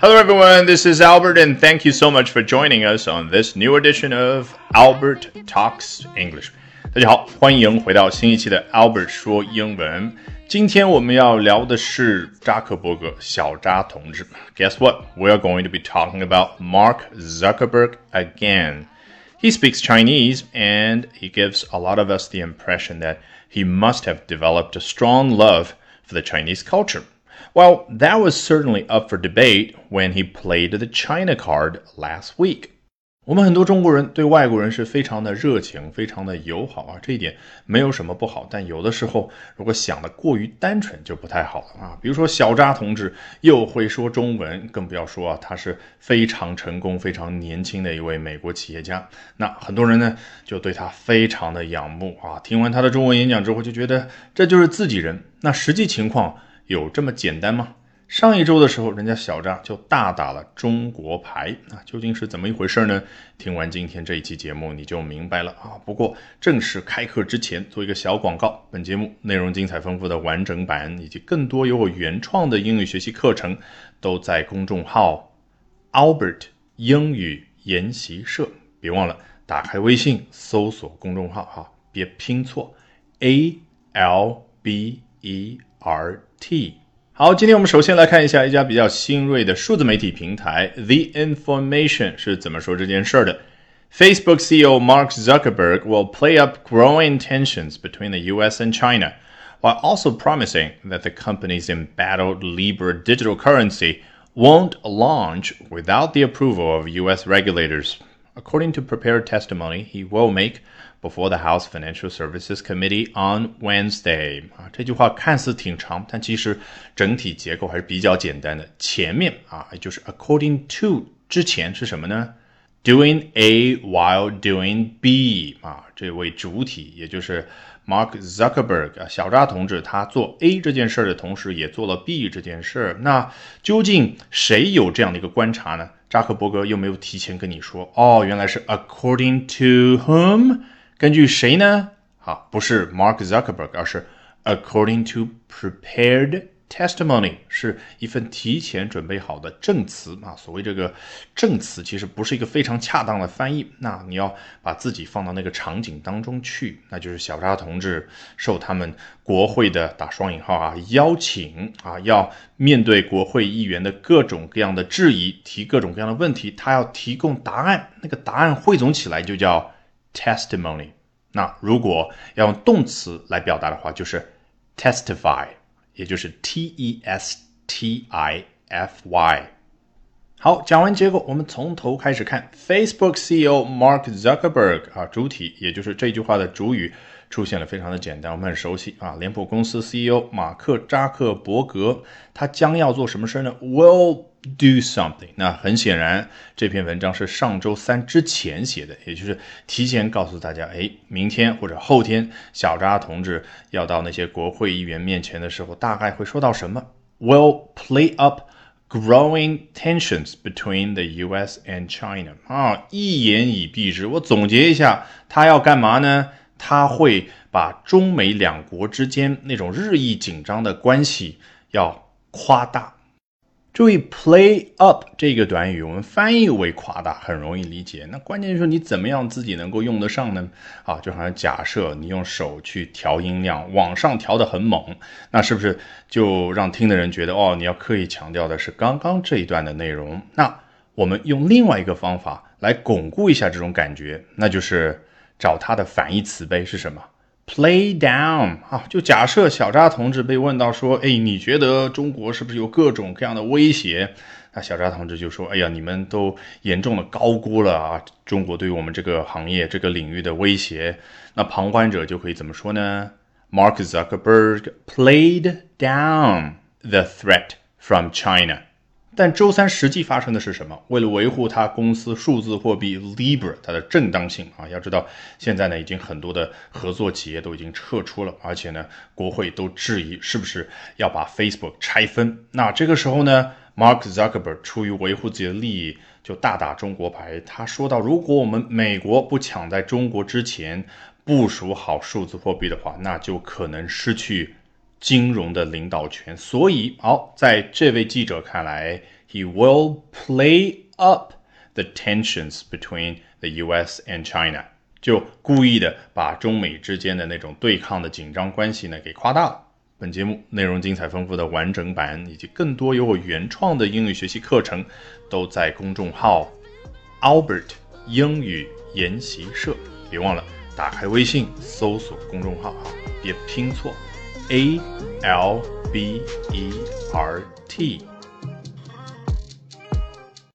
Hello, everyone. This is Albert, and thank you so much for joining us on this new edition of Albert Talks English. 大家好，欢迎回到新一期的 Albert 说英文。今天我们要聊的是扎克伯格，小扎同志。Guess what? We are going to be talking about Mark Zuckerberg again. He speaks Chinese, and he gives a lot of us the impression that he must have developed a strong love for the Chinese culture. Well, that was certainly up for debate when he played the China card last week. 我们很多中国人对外国人是非常的热情，非常的友好啊，这一点没有什么不好。但有的时候，如果想的过于单纯，就不太好了啊。比如说小扎同志又会说中文，更不要说啊，他是非常成功、非常年轻的一位美国企业家。那很多人呢，就对他非常的仰慕啊。听完他的中文演讲之后，就觉得这就是自己人。那实际情况。有这么简单吗？上一周的时候，人家小张就大打了中国牌啊，究竟是怎么一回事呢？听完今天这一期节目，你就明白了啊。不过正式开课之前，做一个小广告：本节目内容精彩丰富的完整版，以及更多由我原创的英语学习课程，都在公众号 Albert 英语研习社。别忘了打开微信搜索公众号哈，别拼错 A L B E。R T。好，今天我们首先来看一下一家比较新锐的数字媒体平台 The Information 是怎么说这件事儿的。Facebook CEO Mark Zuckerberg will play up growing tensions between the US and China, while also promising that the company's embattled Libra digital currency won't launch without the approval of US regulators. According to prepared testimony, he will make before the House Financial Services Committee on Wednesday 啊，这句话看似挺长，但其实整体结构还是比较简单的。前面啊，也就是 according to 之前是什么呢？Doing A while doing B 啊，这位主体也就是 Mark Zuckerberg 啊，小扎同志，他做 A 这件事儿的同时，也做了 B 这件事儿。那究竟谁有这样的一个观察呢？扎克伯格又没有提前跟你说哦，原来是 according to whom。根据谁呢？好，不是 Mark Zuckerberg，而是 according to prepared testimony，是一份提前准备好的证词啊。所谓这个证词，其实不是一个非常恰当的翻译。那你要把自己放到那个场景当中去，那就是小沙同志受他们国会的打双引号啊邀请啊，要面对国会议员的各种各样的质疑，提各种各样的问题，他要提供答案。那个答案汇总起来就叫。testimony。那如果要用动词来表达的话，就是 testify，也就是 t e s t i f y。好，讲完结构，我们从头开始看。Facebook CEO Mark Zuckerberg 啊，主体也就是这句话的主语出现了，非常的简单，我们很熟悉啊。脸谱公司 CEO 马克扎克伯格，他将要做什么事呢？Will do something。那很显然，这篇文章是上周三之前写的，也就是提前告诉大家，哎，明天或者后天，小扎同志要到那些国会议员面前的时候，大概会说到什么？Will play up growing tensions between the U.S. and China。啊，一言以蔽之，我总结一下，他要干嘛呢？他会把中美两国之间那种日益紧张的关系要夸大。注意，play up 这个短语，我们翻译为夸大，很容易理解。那关键就是说你怎么样自己能够用得上呢？啊，就好像假设你用手去调音量，往上调的很猛，那是不是就让听的人觉得哦，你要刻意强调的是刚刚这一段的内容？那我们用另外一个方法来巩固一下这种感觉，那就是找它的反义词呗，是什么？Play down 啊，就假设小扎同志被问到说，哎，你觉得中国是不是有各种各样的威胁？那小扎同志就说，哎呀，你们都严重的高估了啊，中国对于我们这个行业这个领域的威胁。那旁观者就可以怎么说呢？Mark Zuckerberg played down the threat from China. 但周三实际发生的是什么？为了维护他公司数字货币 Libra 它的正当性啊，要知道现在呢已经很多的合作企业都已经撤出了，而且呢国会都质疑是不是要把 Facebook 拆分。那这个时候呢，Mark Zuckerberg 出于维护自己的利益，就大打中国牌。他说到，如果我们美国不抢在中国之前部署好数字货币的话，那就可能失去。金融的领导权，所以好，在这位记者看来 He will play up the tensions between the U.S. and China，就故意的把中美之间的那种对抗的紧张关系呢给夸大了。本节目内容精彩丰富的完整版以及更多由我原创的英语学习课程，都在公众号 Albert 英语研习社。别忘了打开微信搜索公众号啊，别拼错，A L B E R T。